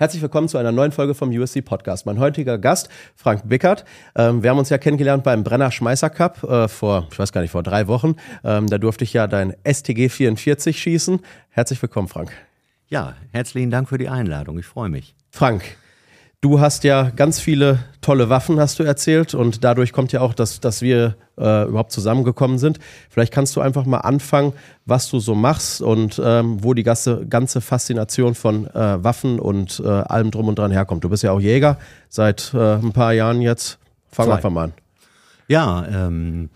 Herzlich willkommen zu einer neuen Folge vom USC Podcast. Mein heutiger Gast, Frank Bickert. Ähm, wir haben uns ja kennengelernt beim Brenner Schmeißer Cup äh, vor, ich weiß gar nicht, vor drei Wochen. Ähm, da durfte ich ja dein STG 44 schießen. Herzlich willkommen, Frank. Ja, herzlichen Dank für die Einladung. Ich freue mich. Frank, Du hast ja ganz viele tolle Waffen, hast du erzählt, und dadurch kommt ja auch, dass, dass wir äh, überhaupt zusammengekommen sind. Vielleicht kannst du einfach mal anfangen, was du so machst und ähm, wo die ganze, ganze Faszination von äh, Waffen und äh, allem drum und dran herkommt. Du bist ja auch Jäger seit äh, ein paar Jahren jetzt. Fang einfach mal an. Ja, ähm,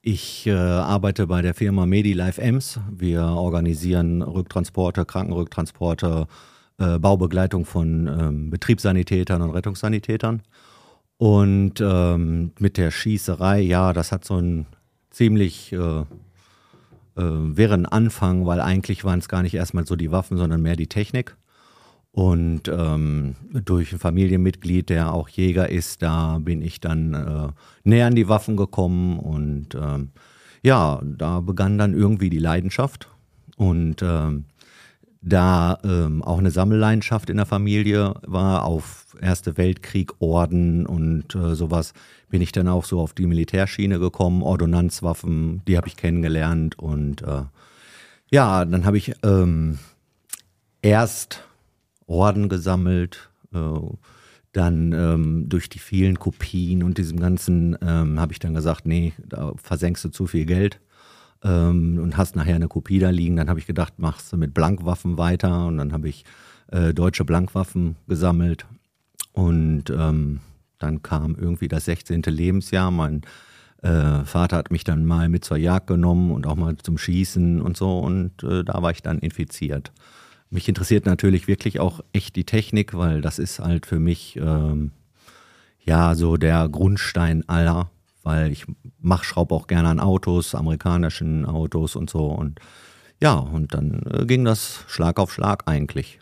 ich äh, arbeite bei der Firma MediLife Ems. Wir organisieren Rücktransporte, Krankenrücktransporte, äh, Baubegleitung von ähm, Betriebssanitätern und Rettungssanitätern. Und ähm, mit der Schießerei, ja, das hat so ein ziemlich äh, äh, wirren Anfang, weil eigentlich waren es gar nicht erstmal so die Waffen, sondern mehr die Technik. Und ähm, durch ein Familienmitglied, der auch Jäger ist, da bin ich dann äh, näher an die Waffen gekommen und ähm, ja, da begann dann irgendwie die Leidenschaft. Und ähm, da ähm, auch eine Sammelleidenschaft in der Familie war, auf Erste Weltkrieg, Orden und äh, sowas, bin ich dann auch so auf die Militärschiene gekommen, Ordonnanzwaffen, die habe ich kennengelernt und äh, ja, dann habe ich ähm, erst Orden gesammelt, äh, dann ähm, durch die vielen Kopien und diesem ganzen ähm, habe ich dann gesagt, nee, da versenkst du zu viel Geld ähm, und hast nachher eine Kopie da liegen. Dann habe ich gedacht, machst du mit Blankwaffen weiter und dann habe ich äh, deutsche Blankwaffen gesammelt und ähm, dann kam irgendwie das 16. Lebensjahr. Mein äh, Vater hat mich dann mal mit zur Jagd genommen und auch mal zum Schießen und so und äh, da war ich dann infiziert. Mich interessiert natürlich wirklich auch echt die Technik, weil das ist halt für mich ähm, ja so der Grundstein aller weil ich mach, schraube auch gerne an Autos, amerikanischen Autos und so. Und ja, und dann äh, ging das Schlag auf Schlag eigentlich.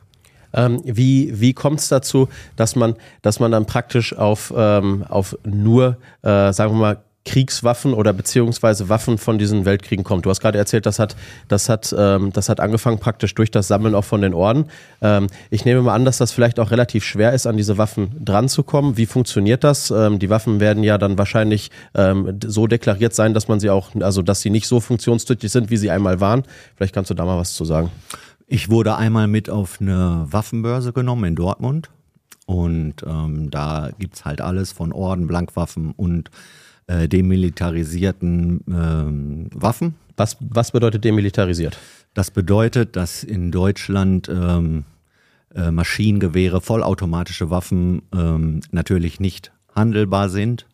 Ähm, wie wie kommt es dazu, dass man, dass man dann praktisch auf, ähm, auf nur, äh, sagen wir mal, Kriegswaffen oder beziehungsweise Waffen von diesen Weltkriegen kommt. Du hast gerade erzählt, das hat, das hat, ähm, das hat angefangen praktisch durch das Sammeln auch von den Orden. Ähm, ich nehme mal an, dass das vielleicht auch relativ schwer ist, an diese Waffen dran zu kommen. Wie funktioniert das? Ähm, die Waffen werden ja dann wahrscheinlich ähm, so deklariert sein, dass man sie auch, also dass sie nicht so funktionstüchtig sind, wie sie einmal waren. Vielleicht kannst du da mal was zu sagen. Ich wurde einmal mit auf eine Waffenbörse genommen in Dortmund. Und ähm, da gibt's halt alles von Orden, Blankwaffen und äh, demilitarisierten ähm, Waffen. Was, was bedeutet demilitarisiert? Das bedeutet, dass in Deutschland ähm, äh, Maschinengewehre, vollautomatische Waffen ähm, natürlich nicht handelbar sind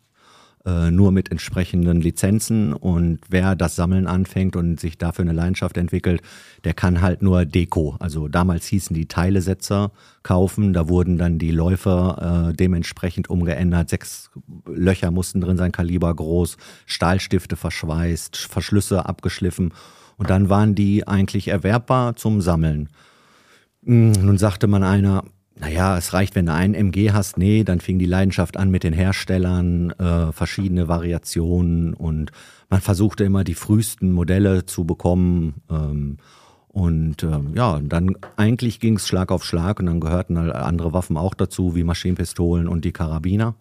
äh, nur mit entsprechenden Lizenzen. Und wer das Sammeln anfängt und sich dafür eine Leidenschaft entwickelt, der kann halt nur Deko. Also damals hießen die Teilesetzer kaufen. Da wurden dann die Läufer äh, dementsprechend umgeändert. Sechs Löcher mussten drin sein, Kaliber groß, Stahlstifte verschweißt, Verschlüsse abgeschliffen. Und dann waren die eigentlich erwerbbar zum Sammeln. Hm, nun sagte man einer, naja, es reicht, wenn du einen MG hast. Nee, dann fing die Leidenschaft an mit den Herstellern, äh, verschiedene Variationen und man versuchte immer die frühesten Modelle zu bekommen. Ähm, und ähm, ja, dann eigentlich ging es Schlag auf Schlag und dann gehörten halt andere Waffen auch dazu, wie Maschinenpistolen und die Karabiner.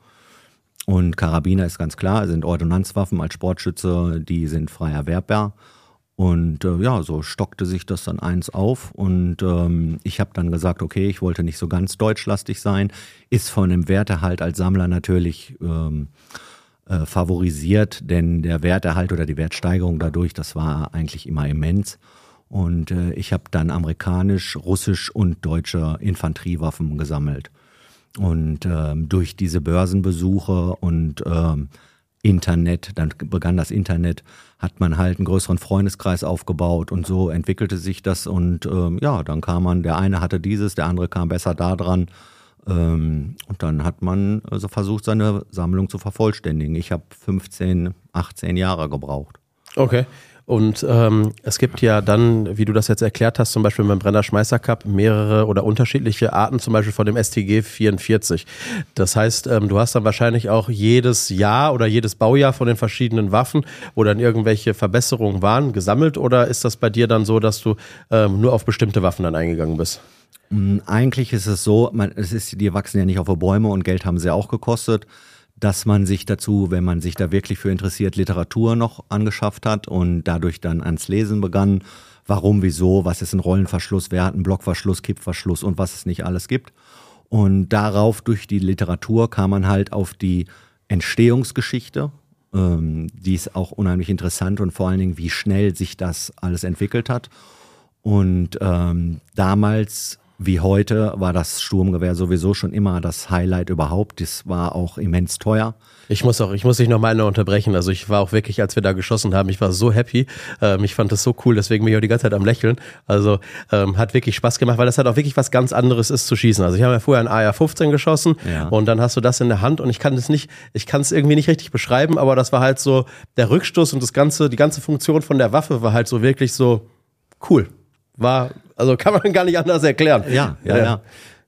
Und Karabiner ist ganz klar, sind Ordonnanzwaffen als Sportschütze, die sind frei erwerbbar. Und äh, ja, so stockte sich das dann eins auf und ähm, ich habe dann gesagt, okay, ich wollte nicht so ganz deutschlastig sein, ist von dem Wertehalt als Sammler natürlich ähm, äh, favorisiert, denn der Werterhalt oder die Wertsteigerung dadurch, das war eigentlich immer immens. Und äh, ich habe dann amerikanisch, russisch und deutsche Infanteriewaffen gesammelt. Und ähm, durch diese Börsenbesuche und ähm, Internet, dann begann das Internet, hat man halt einen größeren Freundeskreis aufgebaut und so entwickelte sich das und ähm, ja, dann kam man, der eine hatte dieses, der andere kam besser da dran ähm, und dann hat man also versucht, seine Sammlung zu vervollständigen. Ich habe 15, 18 Jahre gebraucht. Okay. Und ähm, es gibt ja dann, wie du das jetzt erklärt hast, zum Beispiel beim Brenner Schmeißer Cup mehrere oder unterschiedliche Arten, zum Beispiel von dem STG 44. Das heißt, ähm, du hast dann wahrscheinlich auch jedes Jahr oder jedes Baujahr von den verschiedenen Waffen, wo dann irgendwelche Verbesserungen waren, gesammelt oder ist das bei dir dann so, dass du ähm, nur auf bestimmte Waffen dann eingegangen bist? Mm, eigentlich ist es so, man, es ist, die wachsen ja nicht auf Bäume und Geld haben sie auch gekostet dass man sich dazu, wenn man sich da wirklich für interessiert, Literatur noch angeschafft hat und dadurch dann ans Lesen begann. Warum, wieso, was ist ein Rollenverschluss, wer hat einen Blockverschluss, Kippverschluss und was es nicht alles gibt. Und darauf, durch die Literatur, kam man halt auf die Entstehungsgeschichte. Ähm, die ist auch unheimlich interessant und vor allen Dingen, wie schnell sich das alles entwickelt hat. Und ähm, damals wie heute war das Sturmgewehr sowieso schon immer das Highlight überhaupt. Das war auch immens teuer. Ich muss auch, ich muss dich noch mal unterbrechen. Also ich war auch wirklich, als wir da geschossen haben, ich war so happy. Ähm, ich fand das so cool, deswegen bin ich auch die ganze Zeit am Lächeln. Also ähm, hat wirklich Spaß gemacht, weil das halt auch wirklich was ganz anderes ist zu schießen. Also ich habe ja vorher ein AR-15 geschossen ja. und dann hast du das in der Hand und ich kann das nicht, ich kann es irgendwie nicht richtig beschreiben, aber das war halt so der Rückstoß und das ganze, die ganze Funktion von der Waffe war halt so wirklich so cool. War also kann man gar nicht anders erklären. Ja, ja, ja.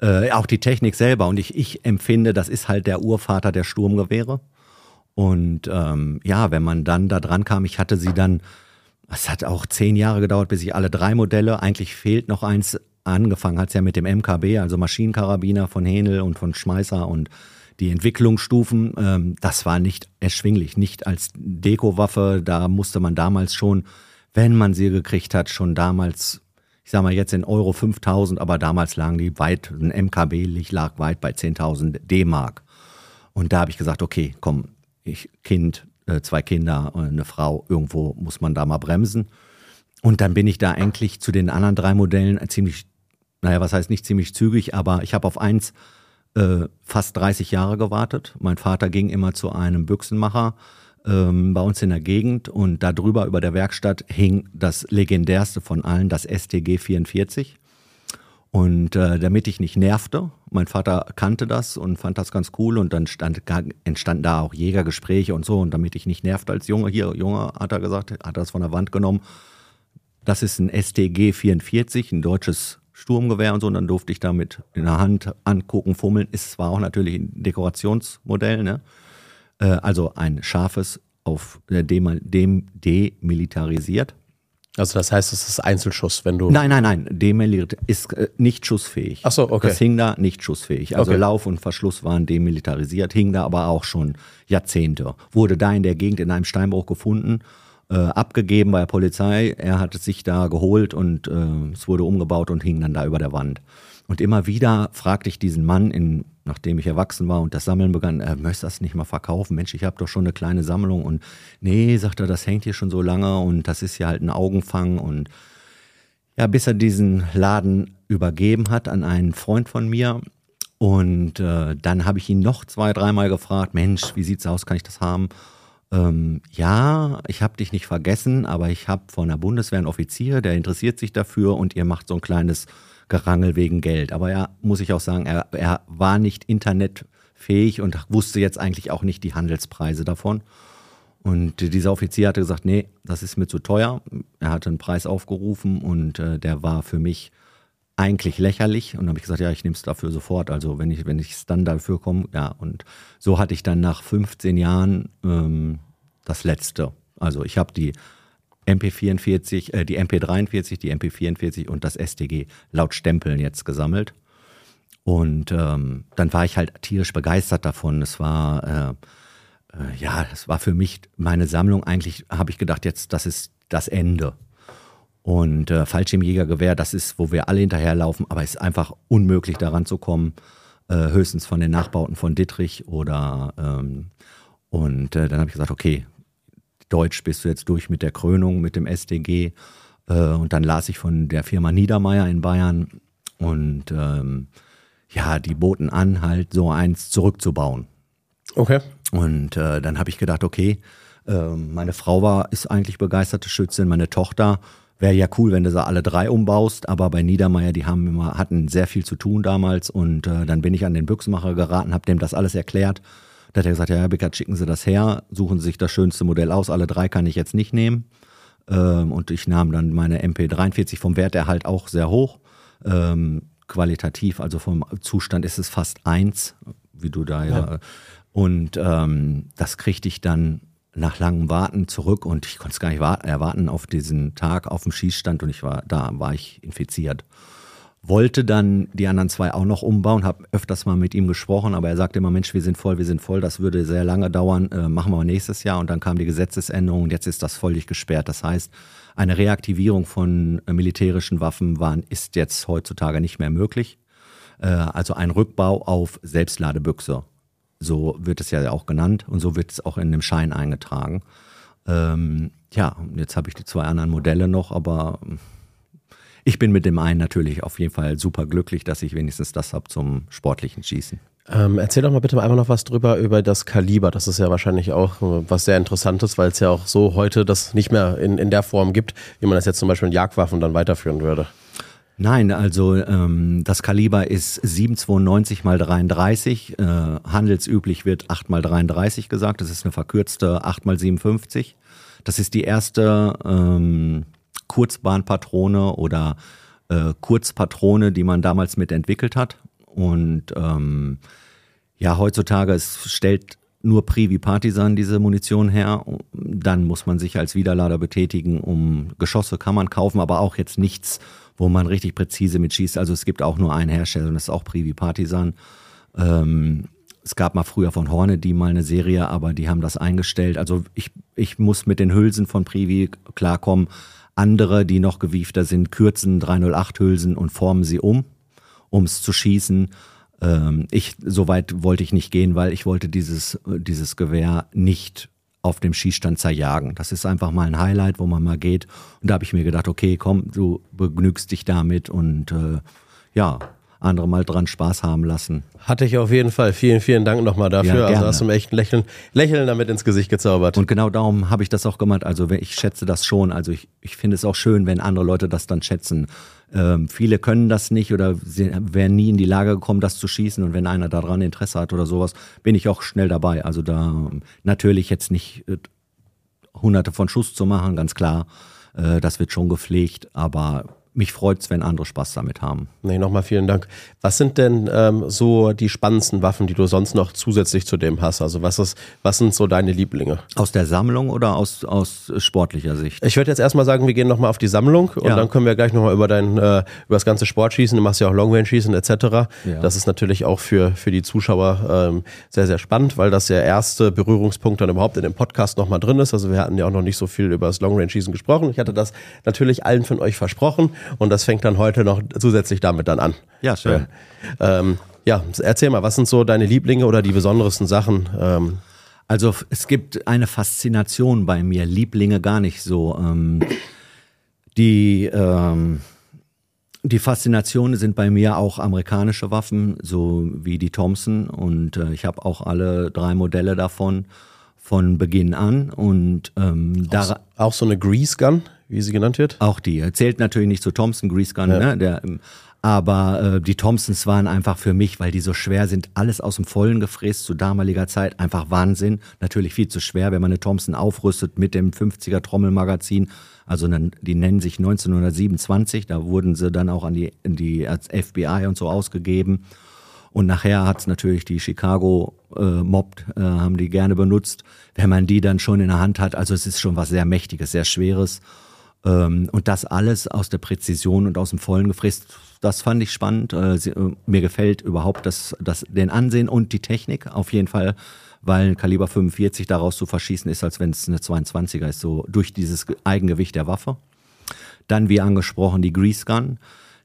ja. Äh, auch die Technik selber. Und ich, ich empfinde, das ist halt der Urvater der Sturmgewehre. Und ähm, ja, wenn man dann da dran kam, ich hatte sie dann, es hat auch zehn Jahre gedauert, bis ich alle drei Modelle, eigentlich fehlt noch eins, angefangen hat es ja mit dem MKB, also Maschinenkarabiner von Hähnel und von Schmeißer und die Entwicklungsstufen, ähm, das war nicht erschwinglich, nicht als Dekowaffe, da musste man damals schon, wenn man sie gekriegt hat, schon damals ich sag mal jetzt in Euro 5000, aber damals lagen die weit, ein MKB lag weit bei 10.000 D-Mark. Und da habe ich gesagt, okay, komm, ich Kind, äh, zwei Kinder, eine Frau, irgendwo muss man da mal bremsen. Und dann bin ich da eigentlich zu den anderen drei Modellen ziemlich, naja, was heißt nicht ziemlich zügig, aber ich habe auf eins äh, fast 30 Jahre gewartet. Mein Vater ging immer zu einem Büchsenmacher ähm, bei uns in der Gegend und darüber über der Werkstatt hing das legendärste von allen, das STG 44. Und äh, damit ich nicht nervte, mein Vater kannte das und fand das ganz cool und dann stand, entstanden da auch Jägergespräche und so und damit ich nicht nervte als Junge, hier, Junge, hat er gesagt, hat er das von der Wand genommen. Das ist ein STG 44, ein deutsches Sturmgewehr und so und dann durfte ich damit in der Hand angucken, fummeln. Ist zwar auch natürlich ein Dekorationsmodell, ne? Äh, also ein scharfes auf äh, dem, dem demilitarisiert. Also das heißt, es ist Einzelschuss, wenn du. Nein, nein, nein. Demilitarisierend ist äh, nicht schussfähig. Ach so, okay. Das hing da nicht schussfähig. Also okay. Lauf und Verschluss waren demilitarisiert, hing da aber auch schon Jahrzehnte. Wurde da in der Gegend in einem Steinbruch gefunden, äh, abgegeben bei der Polizei. Er hat es sich da geholt und äh, es wurde umgebaut und hing dann da über der Wand. Und immer wieder fragte ich diesen Mann, in, nachdem ich erwachsen war und das Sammeln begann, äh, möchtest das nicht mal verkaufen? Mensch, ich habe doch schon eine kleine Sammlung. Und nee, sagt er, das hängt hier schon so lange und das ist ja halt ein Augenfang. Und ja, bis er diesen Laden übergeben hat an einen Freund von mir. Und äh, dann habe ich ihn noch zwei, dreimal gefragt, Mensch, wie sieht's aus, kann ich das haben? Ähm, ja, ich habe dich nicht vergessen, aber ich habe von der Bundeswehr einen Offizier, der interessiert sich dafür und ihr macht so ein kleines Gerangel wegen Geld. Aber ja, muss ich auch sagen, er, er war nicht internetfähig und wusste jetzt eigentlich auch nicht die Handelspreise davon. Und dieser Offizier hatte gesagt, nee, das ist mir zu teuer. Er hatte einen Preis aufgerufen und äh, der war für mich eigentlich lächerlich. Und dann habe ich gesagt, ja, ich nehme es dafür sofort. Also wenn ich wenn ich dann dafür komme, ja. Und so hatte ich dann nach 15 Jahren ähm, das letzte. Also ich habe die MP44, äh, die MP43, die MP44 und das STG laut Stempeln jetzt gesammelt. Und ähm, dann war ich halt tierisch begeistert davon. Es war, äh, äh, ja, es war für mich meine Sammlung. Eigentlich habe ich gedacht, jetzt, das ist das Ende. Und äh, Fallschirmjägergewehr, das ist, wo wir alle hinterherlaufen, aber es ist einfach unmöglich daran zu kommen. Äh, höchstens von den Nachbauten von Dittrich oder ähm, und äh, dann habe ich gesagt, okay, Deutsch bist du jetzt durch mit der Krönung, mit dem SDG. Äh, und dann las ich von der Firma Niedermeyer in Bayern. Und ähm, ja, die boten an, halt so eins zurückzubauen. Okay. Und äh, dann habe ich gedacht, okay, äh, meine Frau war, ist eigentlich begeisterte Schützin, meine Tochter wäre ja cool, wenn du sie alle drei umbaust, aber bei Niedermeyer, die haben immer, hatten sehr viel zu tun damals und äh, dann bin ich an den Büchsenmacher geraten, habe dem das alles erklärt da hat er gesagt, ja, Herr Bickert, schicken Sie das her, suchen Sie sich das schönste Modell aus. Alle drei kann ich jetzt nicht nehmen. Ähm, und ich nahm dann meine MP43 vom Wert der halt auch sehr hoch. Ähm, qualitativ, also vom Zustand ist es fast eins, wie du da ja. ja. Und ähm, das kriegte ich dann nach langem Warten zurück und ich konnte es gar nicht erwarten auf diesen Tag auf dem Schießstand und ich war da war ich infiziert wollte dann die anderen zwei auch noch umbauen, habe öfters mal mit ihm gesprochen, aber er sagte immer, Mensch, wir sind voll, wir sind voll, das würde sehr lange dauern, äh, machen wir nächstes Jahr und dann kam die Gesetzesänderung und jetzt ist das völlig gesperrt. Das heißt, eine Reaktivierung von äh, militärischen Waffen waren, ist jetzt heutzutage nicht mehr möglich. Äh, also ein Rückbau auf Selbstladebüchse. So wird es ja auch genannt und so wird es auch in dem Schein eingetragen. Ähm, ja, jetzt habe ich die zwei anderen Modelle noch, aber ich bin mit dem einen natürlich auf jeden Fall super glücklich, dass ich wenigstens das habe zum sportlichen Schießen. Ähm, erzähl doch mal bitte einmal noch was drüber über das Kaliber. Das ist ja wahrscheinlich auch äh, was sehr Interessantes, weil es ja auch so heute das nicht mehr in, in der Form gibt, wie man das jetzt zum Beispiel in Jagdwaffen dann weiterführen würde. Nein, also ähm, das Kaliber ist 792 mal 33. Äh, handelsüblich wird 8 mal 33 gesagt. Das ist eine verkürzte 8 mal 57. Das ist die erste ähm, Kurzbahnpatrone oder äh, Kurzpatrone, die man damals mitentwickelt hat. Und ähm, ja, heutzutage es stellt nur Privi Partisan diese Munition her. Dann muss man sich als Widerlader betätigen, um Geschosse kann man kaufen, aber auch jetzt nichts, wo man richtig präzise mitschießt. Also es gibt auch nur einen Hersteller und das ist auch Privi Partisan. Ähm, es gab mal früher von Horne die mal eine Serie, aber die haben das eingestellt. Also ich, ich muss mit den Hülsen von Privi klarkommen. Andere, die noch gewiefter sind, kürzen 308 Hülsen und formen sie um, um es zu schießen. Ähm, ich, so weit wollte ich nicht gehen, weil ich wollte dieses, dieses Gewehr nicht auf dem Schießstand zerjagen. Das ist einfach mal ein Highlight, wo man mal geht. Und da habe ich mir gedacht, okay, komm, du begnügst dich damit und äh, ja, andere mal dran Spaß haben lassen. Hatte ich auf jeden Fall. Vielen, vielen Dank nochmal dafür. Ja, also hast du mir echt ein Lächeln, Lächeln damit ins Gesicht gezaubert. Und genau darum habe ich das auch gemacht. Also ich schätze das schon. Also ich, ich finde es auch schön, wenn andere Leute das dann schätzen. Ähm, viele können das nicht oder wären nie in die Lage gekommen, das zu schießen. Und wenn einer daran Interesse hat oder sowas, bin ich auch schnell dabei. Also da natürlich jetzt nicht äh, hunderte von Schuss zu machen, ganz klar. Äh, das wird schon gepflegt, aber mich freut es, wenn andere Spaß damit haben. Nee, nochmal vielen Dank. Was sind denn ähm, so die spannendsten Waffen, die du sonst noch zusätzlich zu dem hast? Also was ist, was sind so deine Lieblinge? Aus der Sammlung oder aus, aus sportlicher Sicht? Ich würde jetzt erstmal sagen, wir gehen nochmal auf die Sammlung und ja. dann können wir gleich nochmal über dein, äh, über das ganze Sportschießen, du machst ja auch Longrange-Schießen etc. Ja. Das ist natürlich auch für, für die Zuschauer ähm, sehr, sehr spannend, weil das der erste Berührungspunkt dann überhaupt in dem Podcast nochmal drin ist. Also wir hatten ja auch noch nicht so viel über das Longrange-Schießen gesprochen. Ich hatte das natürlich allen von euch versprochen und das fängt dann heute noch zusätzlich damit dann an. Ja, schön. Ja, ähm, ja erzähl mal, was sind so deine Lieblinge oder die besonderesten Sachen? Ähm, also es gibt eine Faszination bei mir, Lieblinge gar nicht so. Ähm, die, ähm, die Faszinationen sind bei mir auch amerikanische Waffen, so wie die Thompson. Und äh, ich habe auch alle drei Modelle davon von Beginn an. Und ähm, auch, auch so eine Grease Gun? Wie sie genannt wird? Auch die. Zählt natürlich nicht zu Thompson, Grease Gun, ja. ne? Der, ähm, aber äh, die Thompsons waren einfach für mich, weil die so schwer sind, alles aus dem Vollen gefräst zu damaliger Zeit. Einfach Wahnsinn. Natürlich viel zu schwer, wenn man eine Thompson aufrüstet mit dem 50er Trommelmagazin. Also die nennen sich 1927. Da wurden sie dann auch an die, an die als FBI und so ausgegeben. Und nachher hat es natürlich die Chicago äh, Mob, äh, haben die gerne benutzt. Wenn man die dann schon in der Hand hat, also es ist schon was sehr Mächtiges, sehr Schweres. Ähm, und das alles aus der Präzision und aus dem Vollen gefräst, das fand ich spannend. Äh, äh, mir gefällt überhaupt das, das, den Ansehen und die Technik auf jeden Fall, weil ein Kaliber 45 daraus zu verschießen ist, als wenn es eine 22er ist, so durch dieses Eigengewicht der Waffe. Dann, wie angesprochen, die Grease Gun.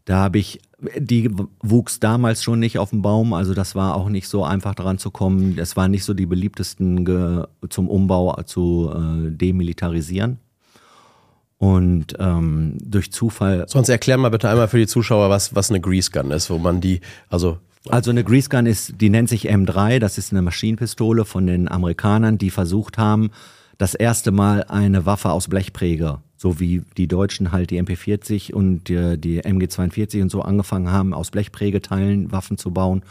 Da habe ich, die wuchs damals schon nicht auf dem Baum, also das war auch nicht so einfach daran zu kommen. Das waren nicht so die beliebtesten zum Umbau zu äh, demilitarisieren. Und ähm, durch Zufall. Sonst erklär mal bitte einmal für die Zuschauer, was, was eine Grease Gun ist, wo man die, also. Also eine Grease Gun ist, die nennt sich M3, das ist eine Maschinenpistole von den Amerikanern, die versucht haben, das erste Mal eine Waffe aus Blechpräge, so wie die Deutschen halt die MP40 und die, die MG42 und so angefangen haben, aus Blechprägeteilen Waffen zu bauen,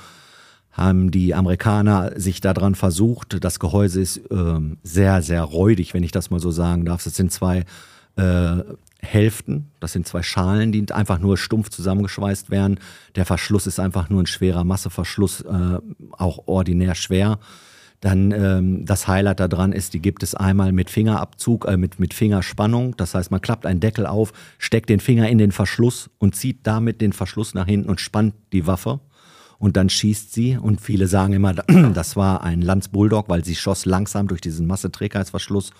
haben die Amerikaner sich daran versucht. Das Gehäuse ist ähm, sehr, sehr räudig, wenn ich das mal so sagen darf. Es sind zwei äh, Hälften. Das sind zwei Schalen, die einfach nur stumpf zusammengeschweißt werden. Der Verschluss ist einfach nur ein schwerer Masseverschluss, äh, auch ordinär schwer. Dann ähm, das Highlight daran ist, die gibt es einmal mit Fingerabzug, äh, mit, mit Fingerspannung. Das heißt, man klappt einen Deckel auf, steckt den Finger in den Verschluss und zieht damit den Verschluss nach hinten und spannt die Waffe. Und dann schießt sie. Und viele sagen immer, das war ein Lanz Bulldog, weil sie schoss langsam durch diesen Masseträgheitsverschluss.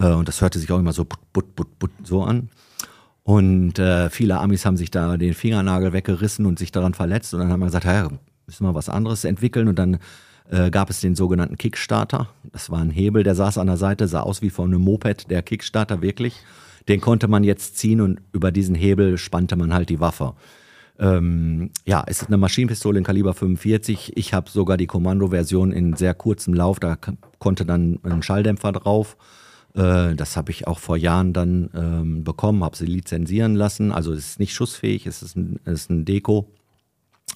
Äh, und das hörte sich auch immer so put, put, put, put, so an. Und äh, viele Amis haben sich da den Fingernagel weggerissen und sich daran verletzt. Und dann haben wir gesagt, ja, müssen wir was anderes entwickeln. Und dann äh, gab es den sogenannten Kickstarter. Das war ein Hebel, der saß an der Seite, sah aus wie von einem Moped, der Kickstarter wirklich. Den konnte man jetzt ziehen und über diesen Hebel spannte man halt die Waffe. Ähm, ja, es ist eine Maschinenpistole in Kaliber 45. Ich habe sogar die Kommando-Version in sehr kurzem Lauf. Da konnte dann ein Schalldämpfer drauf. Äh, das habe ich auch vor Jahren dann ähm, bekommen, habe sie lizenzieren lassen. Also es ist nicht schussfähig, es ist ein, es ist ein Deko.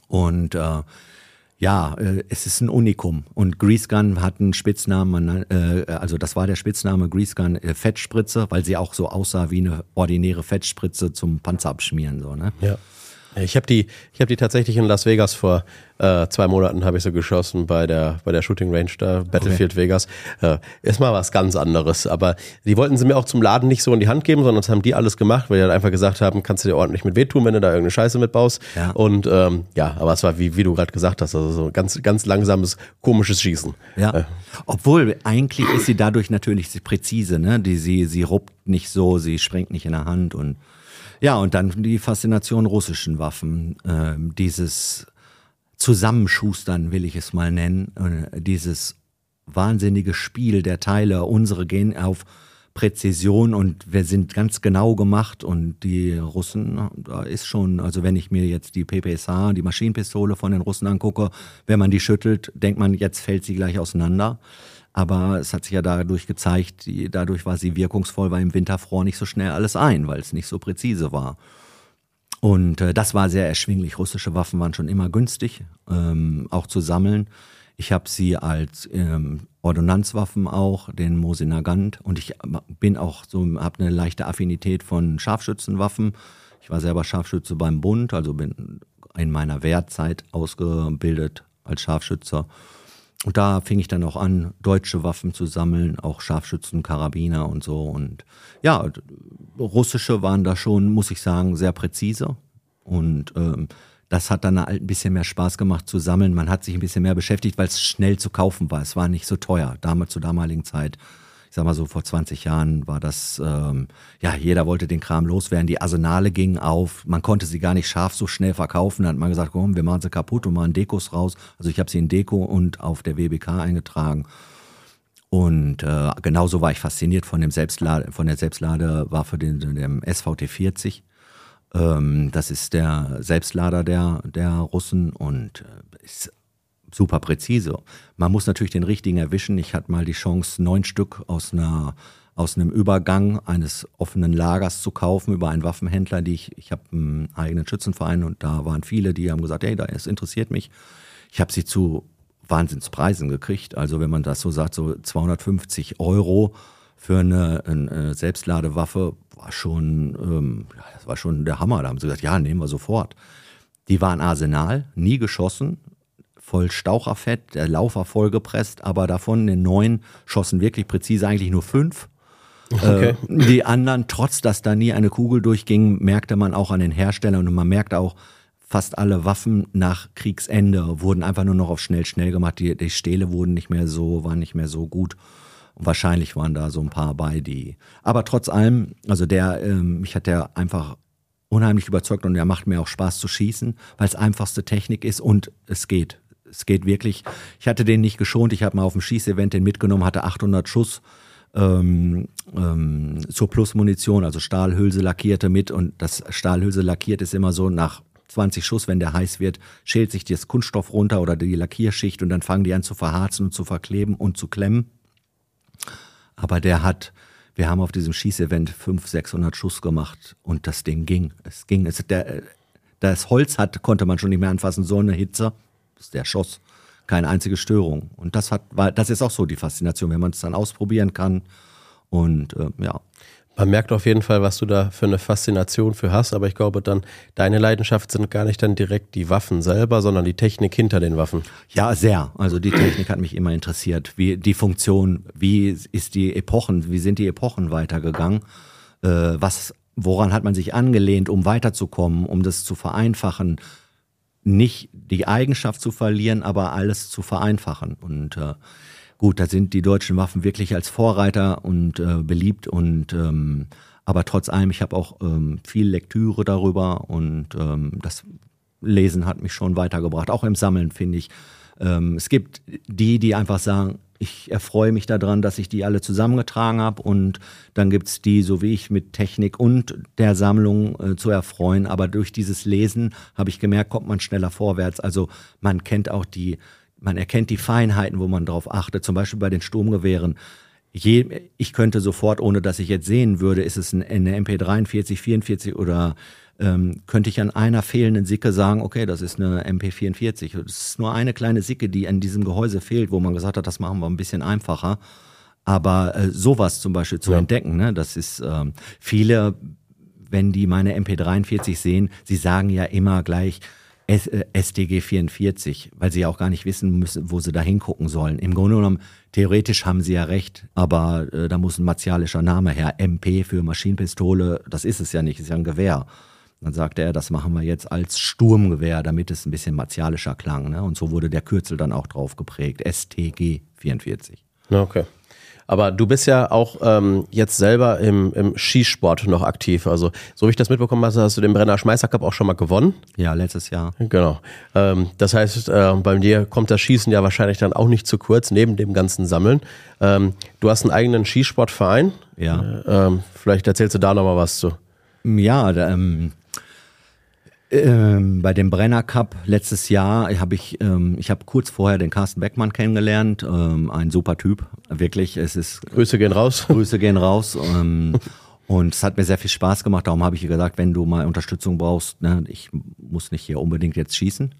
Und äh, ja, äh, es ist ein Unikum. Und Grease Gun hat einen Spitznamen, äh, also das war der Spitzname Grease Gun äh, Fettspritze, weil sie auch so aussah wie eine ordinäre Fettspritze zum Panzer abschmieren. So, ne? Ja. Ich habe die, ich habe die tatsächlich in Las Vegas vor äh, zwei Monaten habe ich so geschossen bei der bei der Shooting Range da Battlefield okay. Vegas. Äh, ist mal was ganz anderes. Aber die wollten sie mir auch zum Laden nicht so in die Hand geben, sondern das haben die alles gemacht, weil die halt einfach gesagt haben, kannst du dir ordentlich mit wehtun, wenn du da irgendeine Scheiße mitbaust. Ja. Und ähm, ja, aber es war wie wie du gerade gesagt hast, also so ganz ganz langsames komisches Schießen. Ja. Äh. Obwohl eigentlich ist sie dadurch natürlich präzise, ne? Die sie sie ruppt nicht so, sie springt nicht in der Hand und ja, und dann die Faszination russischen Waffen, äh, dieses Zusammenschustern will ich es mal nennen, äh, dieses wahnsinnige Spiel der Teile, unsere gehen auf Präzision und wir sind ganz genau gemacht und die Russen, da ist schon, also wenn ich mir jetzt die PPSH, die Maschinenpistole von den Russen angucke, wenn man die schüttelt, denkt man, jetzt fällt sie gleich auseinander. Aber es hat sich ja dadurch gezeigt, dadurch war sie wirkungsvoll, weil im Winter fror nicht so schnell alles ein, weil es nicht so präzise war. Und äh, das war sehr erschwinglich. Russische Waffen waren schon immer günstig, ähm, auch zu sammeln. Ich habe sie als ähm, Ordonnanzwaffen auch, den Mosin Nagant. Und ich bin auch so, habe eine leichte Affinität von Scharfschützenwaffen. Ich war selber Scharfschütze beim Bund, also bin in meiner Wehrzeit ausgebildet als Scharfschützer. Und da fing ich dann auch an, deutsche Waffen zu sammeln, auch Scharfschützen, Karabiner und so. Und ja, russische waren da schon, muss ich sagen, sehr präzise. Und ähm, das hat dann ein bisschen mehr Spaß gemacht zu sammeln. Man hat sich ein bisschen mehr beschäftigt, weil es schnell zu kaufen war. Es war nicht so teuer, damals zur damaligen Zeit ich sag mal so vor 20 Jahren war das, ähm, ja, jeder wollte den Kram loswerden, die Arsenale gingen auf, man konnte sie gar nicht scharf so schnell verkaufen, dann hat man gesagt, komm, wir machen sie kaputt und machen Dekos raus. Also ich habe sie in Deko und auf der WBK eingetragen. Und äh, genauso war ich fasziniert von dem Selbstlade, von der Selbstladewaffe, dem, dem SVT 40. Ähm, das ist der Selbstlader der, der Russen und äh, ist super präzise. Man muss natürlich den richtigen erwischen. Ich hatte mal die Chance, neun Stück aus einer aus einem Übergang eines offenen Lagers zu kaufen über einen Waffenhändler, die ich, ich habe einen eigenen Schützenverein und da waren viele, die haben gesagt, hey, das interessiert mich. Ich habe sie zu Wahnsinnspreisen gekriegt. Also wenn man das so sagt, so 250 Euro für eine, eine Selbstladewaffe war schon, ähm, das war schon der Hammer. Da haben sie gesagt, ja, nehmen wir sofort. Die waren Arsenal, nie geschossen, voll Staucherfett, der Laufer vollgepresst, aber davon den neun schossen wirklich präzise eigentlich nur fünf. Okay. Äh, die anderen, trotz dass da nie eine Kugel durchging, merkte man auch an den Herstellern und man merkte auch, fast alle Waffen nach Kriegsende wurden einfach nur noch auf schnell, schnell gemacht. Die, die Stähle wurden nicht mehr so, waren nicht mehr so gut. Und wahrscheinlich waren da so ein paar bei, die. Aber trotz allem, also der, ähm, mich hat der einfach unheimlich überzeugt und der macht mir auch Spaß zu schießen, weil es einfachste Technik ist und es geht es geht wirklich. Ich hatte den nicht geschont. Ich habe mal auf dem Schießevent den mitgenommen, hatte 800 Schuss ähm, ähm, zur Plusmunition, also Stahlhülse lackierte mit. Und das Stahlhülse lackiert ist immer so nach 20 Schuss, wenn der heiß wird, schält sich das Kunststoff runter oder die Lackierschicht und dann fangen die an zu verharzen und zu verkleben und zu klemmen. Aber der hat, wir haben auf diesem Schießevent 500, 600 Schuss gemacht und das Ding ging. Es ging. Es, der, das Holz hat, konnte man schon nicht mehr anfassen, so eine Hitze der schoss. Keine einzige Störung. Und das hat, war, das ist auch so die Faszination, wenn man es dann ausprobieren kann. Und äh, ja. Man merkt auf jeden Fall, was du da für eine Faszination für hast, aber ich glaube dann, deine Leidenschaft sind gar nicht dann direkt die Waffen selber, sondern die Technik hinter den Waffen. Ja, sehr. Also die Technik hat mich immer interessiert. Wie die Funktion, wie ist die Epochen, wie sind die Epochen weitergegangen? Äh, was, woran hat man sich angelehnt, um weiterzukommen, um das zu vereinfachen? Nicht die Eigenschaft zu verlieren, aber alles zu vereinfachen. Und äh, Gut, da sind die deutschen Waffen wirklich als Vorreiter und äh, beliebt und ähm, aber trotz allem, ich habe auch ähm, viel Lektüre darüber und ähm, das Lesen hat mich schon weitergebracht, auch im Sammeln finde ich. Ähm, es gibt die, die einfach sagen, ich erfreue mich daran, dass ich die alle zusammengetragen habe und dann gibt's die, so wie ich, mit Technik und der Sammlung äh, zu erfreuen. Aber durch dieses Lesen habe ich gemerkt, kommt man schneller vorwärts. Also man kennt auch die man erkennt die Feinheiten, wo man drauf achtet, zum Beispiel bei den Sturmgewehren. Je, ich könnte sofort, ohne dass ich jetzt sehen würde, ist es eine MP43, 44 oder ähm, könnte ich an einer fehlenden Sicke sagen, okay, das ist eine MP44. Das ist nur eine kleine Sicke, die an diesem Gehäuse fehlt, wo man gesagt hat, das machen wir ein bisschen einfacher. Aber äh, sowas zum Beispiel zu ja. entdecken, ne, das ist ähm, viele, wenn die meine MP43 sehen, sie sagen ja immer gleich, SDG 44, weil sie ja auch gar nicht wissen müssen, wo sie da hingucken sollen. Im Grunde genommen, theoretisch haben sie ja recht, aber äh, da muss ein martialischer Name her. MP für Maschinenpistole, das ist es ja nicht, ist ja ein Gewehr. Dann sagte er, das machen wir jetzt als Sturmgewehr, damit es ein bisschen martialischer klang. Ne? Und so wurde der Kürzel dann auch drauf geprägt. STG 44. Okay. Aber du bist ja auch ähm, jetzt selber im, im Skisport noch aktiv. Also, so wie ich das mitbekommen habe, hast du den Brenner Schmeißer Cup auch schon mal gewonnen. Ja, letztes Jahr. Genau. Ähm, das heißt, äh, bei dir kommt das Schießen ja wahrscheinlich dann auch nicht zu kurz, neben dem ganzen Sammeln. Ähm, du hast einen eigenen Skisportverein. Ja. Äh, ähm, vielleicht erzählst du da nochmal was zu. Ja, da, ähm, ähm, bei dem Brenner Cup letztes Jahr habe ich, ähm, ich habe kurz vorher den Carsten Beckmann kennengelernt, ähm, ein super Typ, wirklich. Es ist Grüße gehen raus. Grüße gehen raus. Ähm, und es hat mir sehr viel Spaß gemacht. Darum habe ich gesagt, wenn du mal Unterstützung brauchst, ne, ich muss nicht hier unbedingt jetzt schießen.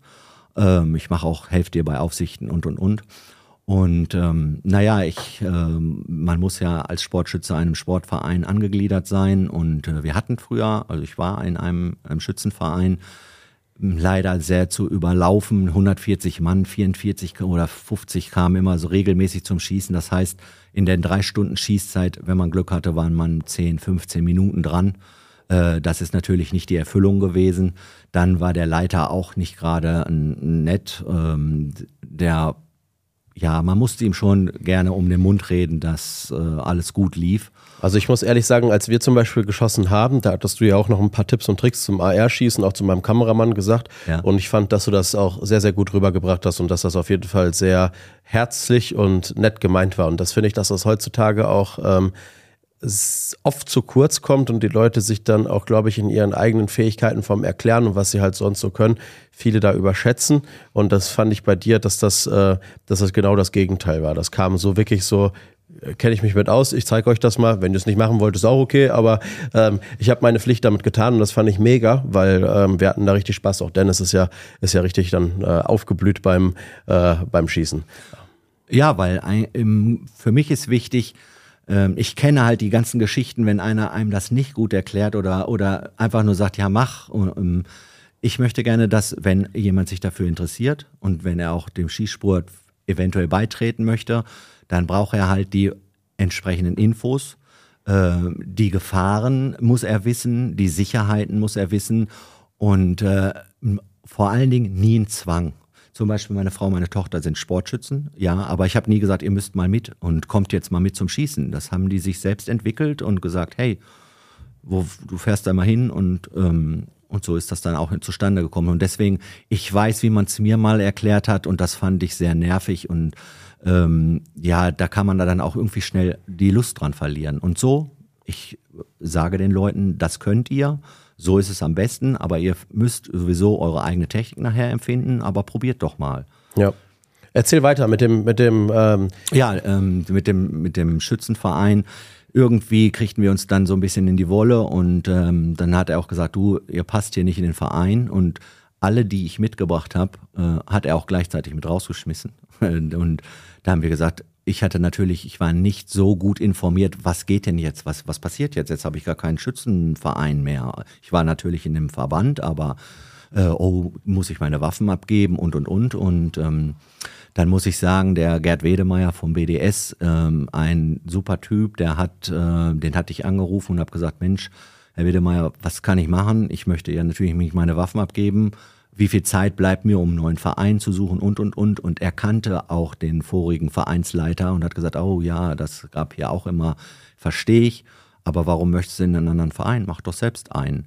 Ähm, ich mache auch, helfe dir bei Aufsichten und und und. Und ähm, naja, ich, ähm, man muss ja als Sportschütze einem Sportverein angegliedert sein. Und äh, wir hatten früher, also ich war in einem, einem Schützenverein, leider sehr zu überlaufen. 140 Mann, 44 oder 50 kamen immer so regelmäßig zum Schießen. Das heißt, in den drei Stunden Schießzeit, wenn man Glück hatte, waren man 10, 15 Minuten dran. Äh, das ist natürlich nicht die Erfüllung gewesen. Dann war der Leiter auch nicht gerade nett. Ähm, der ja, man musste ihm schon gerne um den Mund reden, dass äh, alles gut lief. Also ich muss ehrlich sagen, als wir zum Beispiel geschossen haben, da hattest du ja auch noch ein paar Tipps und Tricks zum AR-Schießen, auch zu meinem Kameramann gesagt. Ja. Und ich fand, dass du das auch sehr, sehr gut rübergebracht hast und dass das auf jeden Fall sehr herzlich und nett gemeint war. Und das finde ich, dass das heutzutage auch ähm, oft zu kurz kommt und die Leute sich dann auch, glaube ich, in ihren eigenen Fähigkeiten vom Erklären und was sie halt sonst so können, viele da überschätzen. Und das fand ich bei dir, dass das, äh, dass das genau das Gegenteil war. Das kam so wirklich so, äh, kenne ich mich mit aus, ich zeige euch das mal. Wenn ihr es nicht machen wollt, ist auch okay, aber ähm, ich habe meine Pflicht damit getan und das fand ich mega, weil ähm, wir hatten da richtig Spaß. Auch Dennis ist ja, ist ja richtig dann äh, aufgeblüht beim, äh, beim Schießen. Ja, weil ein, im, für mich ist wichtig, ähm, ich kenne halt die ganzen Geschichten, wenn einer einem das nicht gut erklärt oder, oder einfach nur sagt, ja, mach. Und, ähm, ich möchte gerne, dass, wenn jemand sich dafür interessiert und wenn er auch dem Skisport eventuell beitreten möchte, dann braucht er halt die entsprechenden Infos. Äh, die Gefahren muss er wissen, die Sicherheiten muss er wissen und äh, vor allen Dingen nie ein Zwang. Zum Beispiel meine Frau, meine Tochter sind Sportschützen, ja, aber ich habe nie gesagt, ihr müsst mal mit und kommt jetzt mal mit zum Schießen. Das haben die sich selbst entwickelt und gesagt, hey, wo, du fährst da mal hin und ähm, und so ist das dann auch zustande gekommen. Und deswegen, ich weiß, wie man es mir mal erklärt hat und das fand ich sehr nervig und ähm, ja, da kann man da dann auch irgendwie schnell die Lust dran verlieren. Und so, ich sage den Leuten, das könnt ihr so ist es am besten, aber ihr müsst sowieso eure eigene Technik nachher empfinden, aber probiert doch mal. Ja. Erzähl weiter mit dem, mit dem, ähm ja, ähm, mit dem, mit dem Schützenverein. Irgendwie kriegten wir uns dann so ein bisschen in die Wolle und ähm, dann hat er auch gesagt, du, ihr passt hier nicht in den Verein und alle, die ich mitgebracht habe, äh, hat er auch gleichzeitig mit rausgeschmissen. und da haben wir gesagt, ich hatte natürlich, ich war nicht so gut informiert, was geht denn jetzt, was, was passiert jetzt? Jetzt habe ich gar keinen Schützenverein mehr. Ich war natürlich in dem Verband, aber äh, oh, muss ich meine Waffen abgeben und und und. Und ähm, dann muss ich sagen, der Gerd Wedemeyer vom BDS, ähm, ein super Typ, der hat, äh, den hatte ich angerufen und habe gesagt, Mensch, Herr Wedemeyer, was kann ich machen? Ich möchte ja natürlich meine Waffen abgeben wie viel Zeit bleibt mir, um einen neuen Verein zu suchen und, und, und. Und er kannte auch den vorigen Vereinsleiter und hat gesagt, oh ja, das gab hier auch immer, verstehe ich, aber warum möchtest du in einen anderen Verein? Mach doch selbst einen.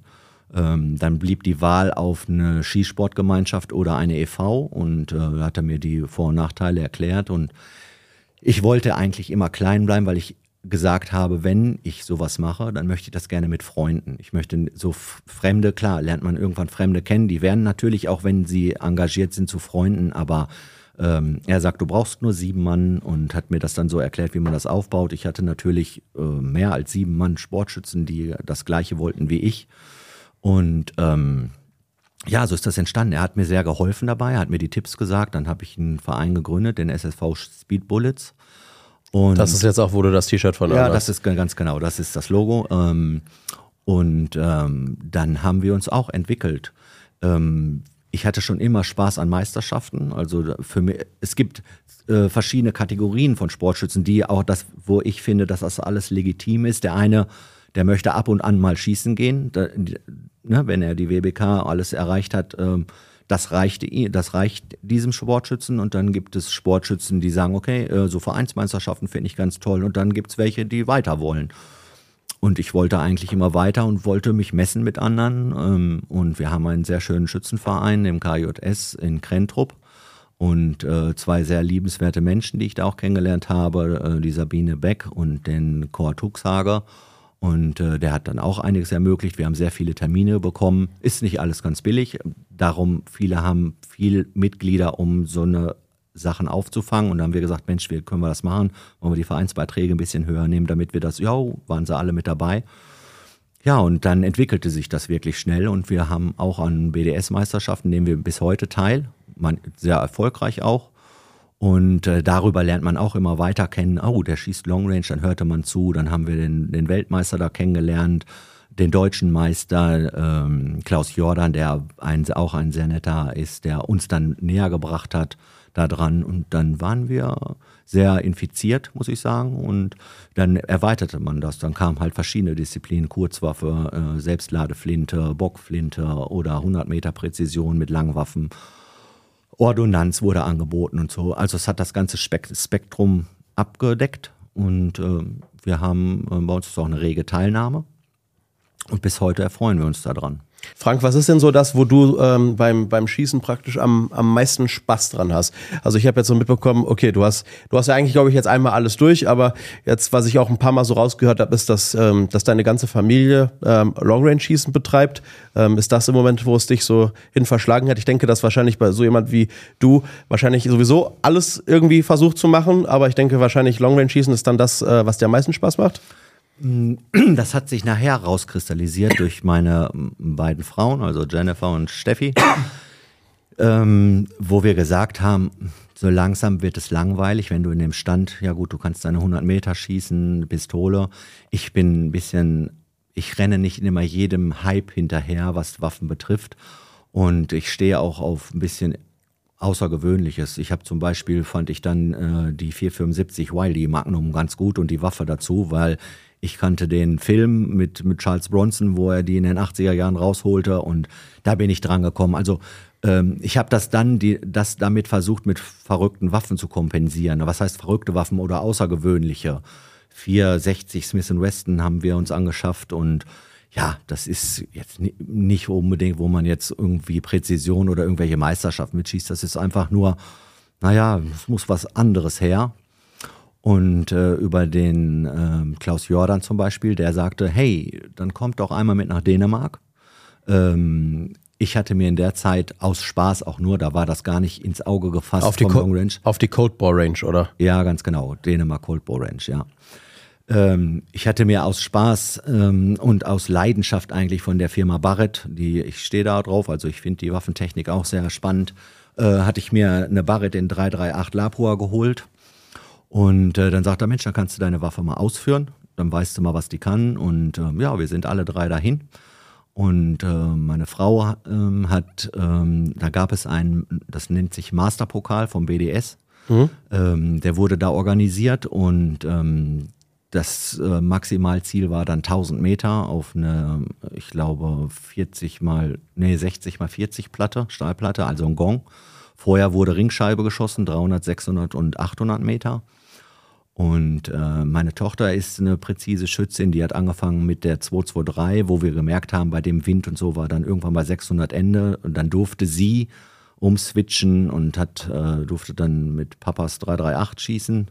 Ähm, dann blieb die Wahl auf eine Skisportgemeinschaft oder eine e.V. und äh, hat er mir die Vor- und Nachteile erklärt und ich wollte eigentlich immer klein bleiben, weil ich gesagt habe, wenn ich sowas mache, dann möchte ich das gerne mit Freunden. Ich möchte so Fremde, klar, lernt man irgendwann Fremde kennen, die werden natürlich auch, wenn sie engagiert sind, zu Freunden, aber ähm, er sagt, du brauchst nur sieben Mann und hat mir das dann so erklärt, wie man das aufbaut. Ich hatte natürlich äh, mehr als sieben Mann Sportschützen, die das gleiche wollten wie ich. Und ähm, ja, so ist das entstanden. Er hat mir sehr geholfen dabei, hat mir die Tipps gesagt. Dann habe ich einen Verein gegründet, den SSV Speed Bullets. Und das ist jetzt auch, wo du das T-Shirt von Ja, das ist ganz genau, das ist das Logo. Ähm, und ähm, dann haben wir uns auch entwickelt. Ähm, ich hatte schon immer Spaß an Meisterschaften. Also für mich, es gibt äh, verschiedene Kategorien von Sportschützen, die auch das, wo ich finde, dass das alles legitim ist. Der eine, der möchte ab und an mal schießen gehen, ne, wenn er die WBK alles erreicht hat. Das reicht, das reicht diesem Sportschützen und dann gibt es Sportschützen, die sagen, okay, äh, so Vereinsmeisterschaften finde ich ganz toll und dann gibt es welche, die weiter wollen. Und ich wollte eigentlich immer weiter und wollte mich messen mit anderen. Ähm, und wir haben einen sehr schönen Schützenverein im KJS in Krentrup und äh, zwei sehr liebenswerte Menschen, die ich da auch kennengelernt habe, äh, die Sabine Beck und den Kurt Huxhager. Und äh, der hat dann auch einiges ermöglicht. Wir haben sehr viele Termine bekommen. Ist nicht alles ganz billig. Darum, viele haben viel Mitglieder, um so eine Sachen aufzufangen. Und dann haben wir gesagt, Mensch, wie können wir das machen? Wollen wir die Vereinsbeiträge ein bisschen höher nehmen, damit wir das, ja, waren sie alle mit dabei. Ja, und dann entwickelte sich das wirklich schnell und wir haben auch an BDS-Meisterschaften, nehmen wir bis heute teil, man, sehr erfolgreich auch. Und äh, darüber lernt man auch immer weiter kennen. Oh, der schießt Long Range, dann hörte man zu. Dann haben wir den, den Weltmeister da kennengelernt, den deutschen Meister ähm, Klaus Jordan, der ein, auch ein sehr netter ist, der uns dann näher gebracht hat daran. Und dann waren wir sehr infiziert, muss ich sagen. Und dann erweiterte man das. Dann kamen halt verschiedene Disziplinen, Kurzwaffe, äh, Selbstladeflinte, Bockflinte oder 100 Meter Präzision mit Langwaffen. Ordonnanz wurde angeboten und so. Also es hat das ganze Spektrum abgedeckt und äh, wir haben äh, bei uns ist auch eine rege Teilnahme und bis heute erfreuen wir uns daran. Frank, was ist denn so das, wo du ähm, beim, beim Schießen praktisch am, am meisten Spaß dran hast? Also ich habe jetzt so mitbekommen, okay, du hast, du hast ja eigentlich, glaube ich, jetzt einmal alles durch, aber jetzt, was ich auch ein paar Mal so rausgehört habe, ist, dass, ähm, dass deine ganze Familie ähm, Long-Range-Schießen betreibt. Ähm, ist das im Moment, wo es dich so hin verschlagen hat? Ich denke, dass wahrscheinlich bei so jemand wie du wahrscheinlich sowieso alles irgendwie versucht zu machen, aber ich denke wahrscheinlich Long-Range-Schießen ist dann das, äh, was dir am meisten Spaß macht? Das hat sich nachher rauskristallisiert durch meine beiden Frauen, also Jennifer und Steffi, ähm, wo wir gesagt haben, so langsam wird es langweilig, wenn du in dem Stand, ja gut, du kannst deine 100 Meter schießen, Pistole. Ich bin ein bisschen, ich renne nicht immer jedem Hype hinterher, was Waffen betrifft. Und ich stehe auch auf ein bisschen Außergewöhnliches. Ich habe zum Beispiel, fand ich dann äh, die 475 Wiley Magnum ganz gut und die Waffe dazu, weil ich kannte den Film mit, mit Charles Bronson, wo er die in den 80er Jahren rausholte und da bin ich dran gekommen. Also ähm, ich habe das dann, die, das damit versucht, mit verrückten Waffen zu kompensieren. Was heißt verrückte Waffen oder außergewöhnliche? 460 Smith Weston haben wir uns angeschafft und ja, das ist jetzt nicht unbedingt, wo man jetzt irgendwie Präzision oder irgendwelche Meisterschaften mitschießt. Das ist einfach nur, naja, es muss was anderes her. Und äh, über den äh, Klaus Jordan zum Beispiel, der sagte, hey, dann kommt doch einmal mit nach Dänemark. Ähm, ich hatte mir in der Zeit aus Spaß auch nur, da war das gar nicht ins Auge gefasst auf die Range. Auf die Cold Bore Range, oder? Ja, ganz genau. Dänemark Cold Bore Range, ja. Ähm, ich hatte mir aus Spaß ähm, und aus Leidenschaft eigentlich von der Firma Barrett, die ich stehe da drauf, also ich finde die Waffentechnik auch sehr spannend, äh, hatte ich mir eine Barrett in 338 Lapua geholt Und äh, dann sagt er, Mensch, dann kannst du deine Waffe mal ausführen, dann weißt du mal, was die kann. Und äh, ja, wir sind alle drei dahin. Und äh, meine Frau ähm, hat, ähm, da gab es einen, das nennt sich Masterpokal vom BDS. Mhm. Ähm, der wurde da organisiert und ähm, das äh, Maximalziel war dann 1000 Meter auf eine, ich glaube, 40 mal, nee, 60 mal 40 Platte, Stahlplatte, also ein Gong. Vorher wurde Ringscheibe geschossen, 300, 600 und 800 Meter. Und äh, meine Tochter ist eine präzise Schützin, die hat angefangen mit der 223, wo wir gemerkt haben, bei dem Wind und so war dann irgendwann bei 600 Ende und dann durfte sie umswitchen und hat, äh, durfte dann mit Papas 338 schießen.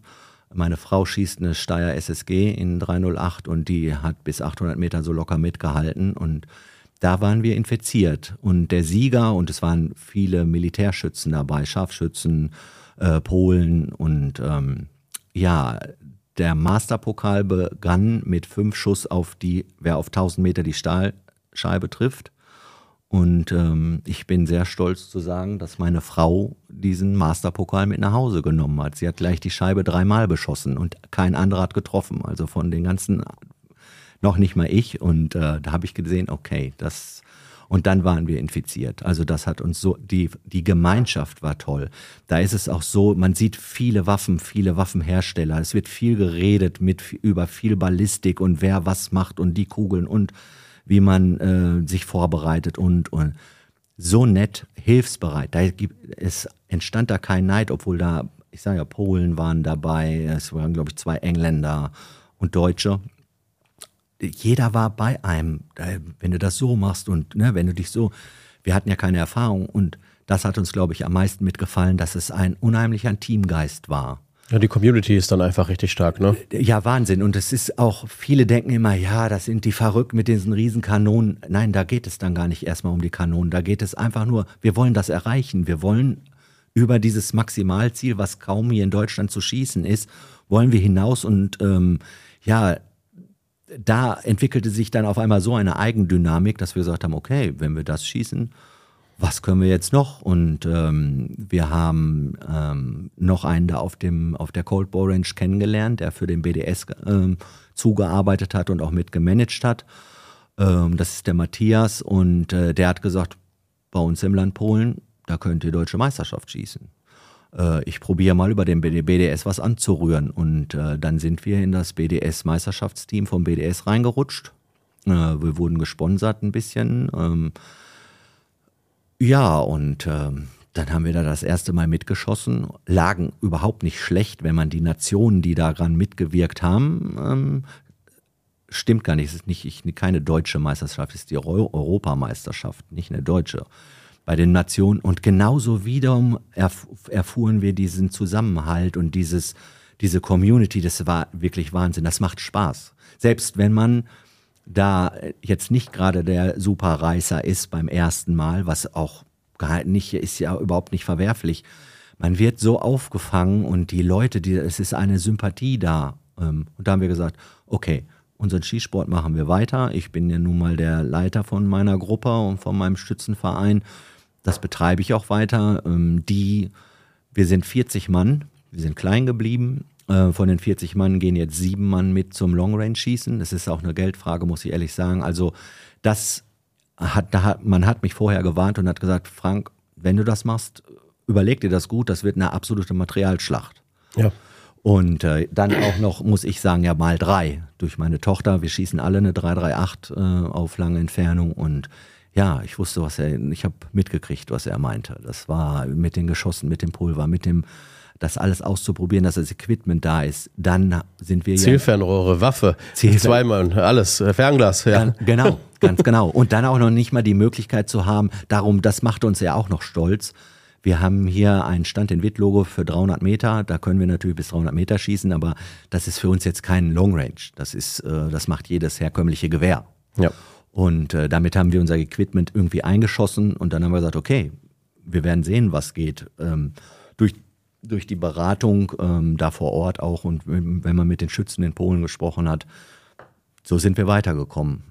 Meine Frau schießt eine Steyr SSG in 308 und die hat bis 800 Meter so locker mitgehalten und da waren wir infiziert. Und der Sieger, und es waren viele Militärschützen dabei, Scharfschützen, äh, Polen und ähm, ja, der Masterpokal begann mit fünf Schuss auf die, wer auf 1000 Meter die Stahlscheibe trifft. Und ähm, ich bin sehr stolz zu sagen, dass meine Frau diesen Masterpokal mit nach Hause genommen hat. Sie hat gleich die Scheibe dreimal beschossen und kein anderer hat getroffen. Also von den ganzen, noch nicht mal ich. Und äh, da habe ich gesehen, okay, das und dann waren wir infiziert. Also das hat uns so, die, die Gemeinschaft war toll. Da ist es auch so, man sieht viele Waffen, viele Waffenhersteller. Es wird viel geredet mit, über viel Ballistik und wer was macht und die Kugeln und wie man äh, sich vorbereitet und, und so nett, hilfsbereit. Da gibt, es entstand da kein Neid, obwohl da, ich sage ja, Polen waren dabei, es waren, glaube ich, zwei Engländer und Deutsche jeder war bei einem, wenn du das so machst und ne, wenn du dich so, wir hatten ja keine Erfahrung und das hat uns, glaube ich, am meisten mitgefallen, dass es ein unheimlicher Teamgeist war. Ja, die Community ist dann einfach richtig stark, ne? Ja, Wahnsinn. Und es ist auch, viele denken immer, ja, das sind die verrückt mit diesen riesen Kanonen. Nein, da geht es dann gar nicht erstmal um die Kanonen. Da geht es einfach nur, wir wollen das erreichen. Wir wollen über dieses Maximalziel, was kaum hier in Deutschland zu schießen ist, wollen wir hinaus und ähm, ja, da entwickelte sich dann auf einmal so eine Eigendynamik, dass wir gesagt haben, okay, wenn wir das schießen, was können wir jetzt noch? Und ähm, wir haben ähm, noch einen da auf, dem, auf der Cold Bow Range kennengelernt, der für den BDS ähm, zugearbeitet hat und auch mit gemanagt hat. Ähm, das ist der Matthias und äh, der hat gesagt, bei uns im Land Polen, da könnt ihr deutsche Meisterschaft schießen äh, ich probiere mal über den BDS was anzurühren. Und äh, dann sind wir in das BDS-Meisterschaftsteam vom BDS reingerutscht. Äh, wir wurden gesponsert ein bisschen. Ja, und ähm, dann haben wir da das erste Mal mitgeschossen, lagen überhaupt nicht schlecht, wenn man die Nationen, die daran mitgewirkt haben, ähm, stimmt gar nicht. Es ist nicht ich, keine deutsche Meisterschaft, es ist die Europameisterschaft, nicht eine deutsche bei den Nationen. Und genauso wiederum erf erfuhren wir diesen Zusammenhalt und dieses, diese Community. Das war wirklich Wahnsinn. Das macht Spaß. Selbst wenn man da jetzt nicht gerade der Superreißer ist beim ersten Mal, was auch gar nicht ist ja überhaupt nicht verwerflich. Man wird so aufgefangen und die Leute, die, es ist eine Sympathie da. Ähm, und da haben wir gesagt, okay, unseren Skisport machen wir weiter. Ich bin ja nun mal der Leiter von meiner Gruppe und von meinem Stützenverein. Das betreibe ich auch weiter. Ähm, die, wir sind 40 Mann, wir sind klein geblieben. Äh, von den 40 Mann gehen jetzt sieben Mann mit zum Long Range Schießen. Das ist auch eine Geldfrage, muss ich ehrlich sagen. Also das hat, da hat, man hat mich vorher gewarnt und hat gesagt, Frank, wenn du das machst, überleg dir das gut, das wird eine absolute Materialschlacht. Ja. Und äh, dann auch noch, muss ich sagen, ja mal drei durch meine Tochter. Wir schießen alle eine 338 äh, auf lange Entfernung und ja, ich wusste, was er, ich habe mitgekriegt, was er meinte. Das war mit den Geschossen, mit dem Pulver, mit dem, das alles auszuprobieren, dass das Equipment da ist. Dann sind wir Zielfernrohre, ja, Waffe, Zielfern zweimal, alles, äh, Fernglas, ja. Ganz, genau, ganz genau. Und dann auch noch nicht mal die Möglichkeit zu haben, darum, das macht uns ja auch noch stolz. Wir haben hier einen Stand in Wittlogo für 300 Meter. Da können wir natürlich bis 300 Meter schießen, aber das ist für uns jetzt kein Long Range. Das ist, äh, das macht jedes herkömmliche Gewehr. Ja. Und äh, damit haben wir unser Equipment irgendwie eingeschossen und dann haben wir gesagt, okay, wir werden sehen, was geht. Ähm, durch, durch die Beratung ähm, da vor Ort auch und wenn man mit den Schützen in Polen gesprochen hat, so sind wir weitergekommen.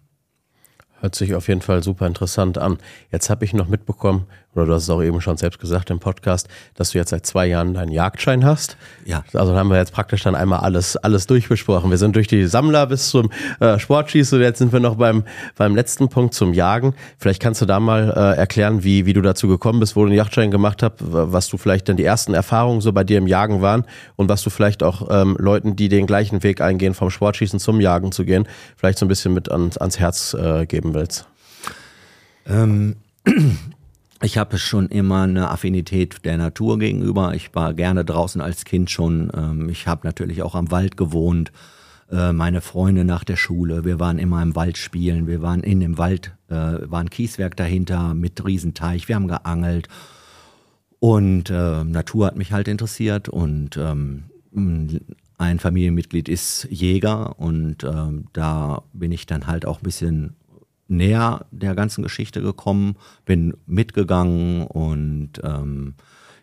Hört sich auf jeden Fall super interessant an. Jetzt habe ich noch mitbekommen, oder du hast es auch eben schon selbst gesagt im Podcast, dass du jetzt seit zwei Jahren deinen Jagdschein hast. Ja. Also haben wir jetzt praktisch dann einmal alles, alles durchbesprochen. Wir sind durch die Sammler bis zum äh, Sportschießen und jetzt sind wir noch beim, beim letzten Punkt zum Jagen. Vielleicht kannst du da mal äh, erklären, wie, wie du dazu gekommen bist, wo du den Jagdschein gemacht hast, was du vielleicht dann die ersten Erfahrungen so bei dir im Jagen waren und was du vielleicht auch ähm, Leuten, die den gleichen Weg eingehen, vom Sportschießen zum Jagen zu gehen, vielleicht so ein bisschen mit ans, ans Herz äh, geben willst. Ähm, ich habe schon immer eine Affinität der Natur gegenüber. Ich war gerne draußen als Kind schon. Ähm, ich habe natürlich auch am Wald gewohnt. Äh, meine Freunde nach der Schule, wir waren immer im Wald spielen. Wir waren in dem Wald, äh, war ein Kieswerk dahinter mit Riesenteich. Wir haben geangelt. Und äh, Natur hat mich halt interessiert und ähm, ein Familienmitglied ist Jäger und ähm, da bin ich dann halt auch ein bisschen näher der ganzen Geschichte gekommen, bin mitgegangen und ähm,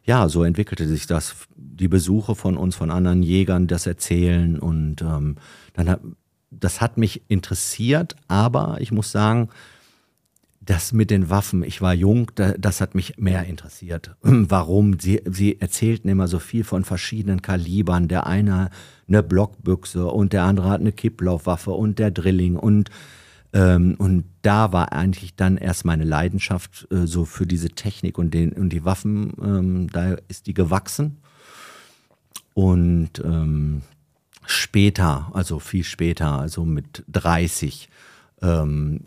ja, so entwickelte sich das. Die Besuche von uns, von anderen Jägern, das Erzählen und ähm, dann hat, das hat mich interessiert, aber ich muss sagen, das mit den Waffen, ich war jung, das hat mich mehr interessiert. Warum? Sie, sie erzählten immer so viel von verschiedenen Kalibern. Der eine eine Blockbüchse und der andere hat eine Kipplaufwaffe und der Drilling und ähm, und da war eigentlich dann erst meine Leidenschaft äh, so für diese Technik und, den, und die Waffen, ähm, da ist die gewachsen. Und ähm, später, also viel später, also mit 30, ähm,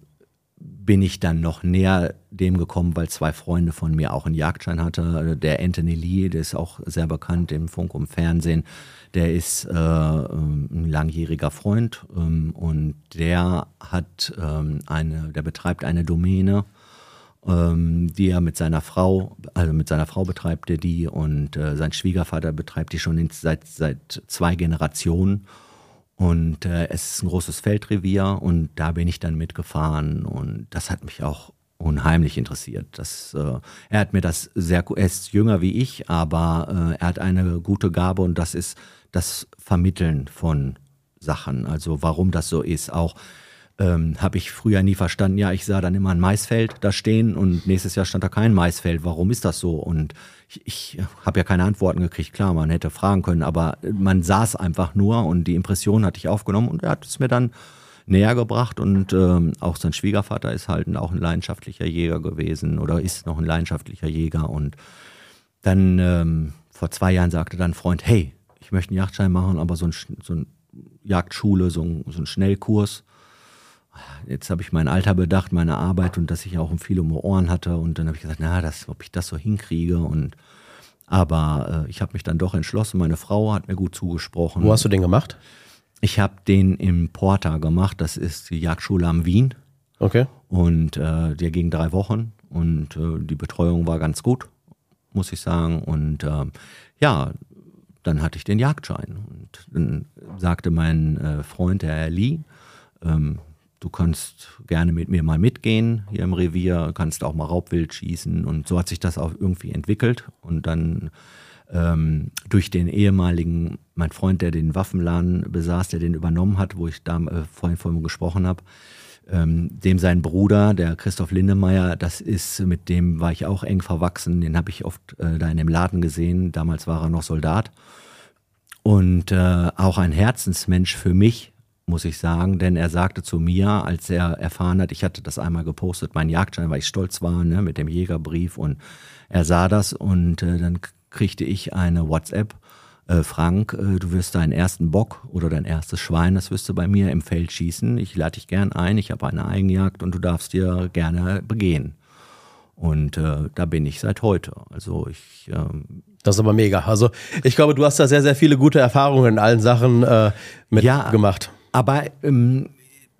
bin ich dann noch näher dem gekommen, weil zwei Freunde von mir auch einen Jagdschein hatte. Der Anthony Lee, der ist auch sehr bekannt im Funk und Fernsehen, der ist äh, ein langjähriger Freund ähm, und der hat ähm, eine, der betreibt eine Domäne, ähm, die er mit seiner Frau, also mit seiner Frau betreibt er die und äh, sein Schwiegervater betreibt die schon seit, seit zwei Generationen. Und äh, es ist ein großes Feldrevier und da bin ich dann mitgefahren und das hat mich auch unheimlich interessiert. Das, äh, er hat mir das sehr, er ist jünger wie ich, aber äh, er hat eine gute Gabe und das ist das Vermitteln von Sachen. Also warum das so ist. Auch ähm, habe ich früher nie verstanden. Ja, ich sah dann immer ein Maisfeld da stehen und nächstes Jahr stand da kein Maisfeld. Warum ist das so? Und ich, ich habe ja keine Antworten gekriegt. Klar, man hätte fragen können, aber man saß einfach nur und die Impression hatte ich aufgenommen und er hat es mir dann näher gebracht und ähm, auch sein Schwiegervater ist halt auch ein leidenschaftlicher Jäger gewesen oder ist noch ein leidenschaftlicher Jäger und dann ähm, vor zwei Jahren sagte dann ein Freund, hey, ich möchte einen Jagdschein machen, aber so ein, so ein Jagdschule, so ein, so ein Schnellkurs. Jetzt habe ich mein Alter bedacht, meine Arbeit und dass ich auch viel um Ohren hatte. Und dann habe ich gesagt, na, das, ob ich das so hinkriege. Und aber äh, ich habe mich dann doch entschlossen. Meine Frau hat mir gut zugesprochen. Wo hast du den gemacht? Ich habe den im Porta gemacht. Das ist die Jagdschule am Wien. Okay. Und äh, der ging drei Wochen und äh, die Betreuung war ganz gut, muss ich sagen. Und äh, ja, dann hatte ich den Jagdschein. Und dann sagte mein äh, Freund, der Herr Lee, ähm, du kannst gerne mit mir mal mitgehen hier im Revier, kannst auch mal Raubwild schießen. Und so hat sich das auch irgendwie entwickelt. Und dann ähm, durch den ehemaligen, mein Freund, der den Waffenladen besaß, der den übernommen hat, wo ich da äh, vorhin von gesprochen habe, ähm, dem sein Bruder, der Christoph Lindemeyer, das ist, mit dem war ich auch eng verwachsen, den habe ich oft äh, da in dem Laden gesehen, damals war er noch Soldat. Und äh, auch ein Herzensmensch für mich, muss ich sagen, denn er sagte zu mir, als er erfahren hat, ich hatte das einmal gepostet, mein Jagdschein, weil ich stolz war, ne, mit dem Jägerbrief und er sah das und äh, dann kriegte ich eine WhatsApp äh, Frank, äh, du wirst deinen ersten Bock oder dein erstes Schwein, das wirst du bei mir im Feld schießen. Ich lade dich gern ein, ich habe eine Eigenjagd und du darfst dir gerne begehen. Und äh, da bin ich seit heute. Also ich. Ähm, das ist aber mega. Also ich glaube, du hast da sehr, sehr viele gute Erfahrungen in allen Sachen äh, mitgemacht. Ja, aber ähm,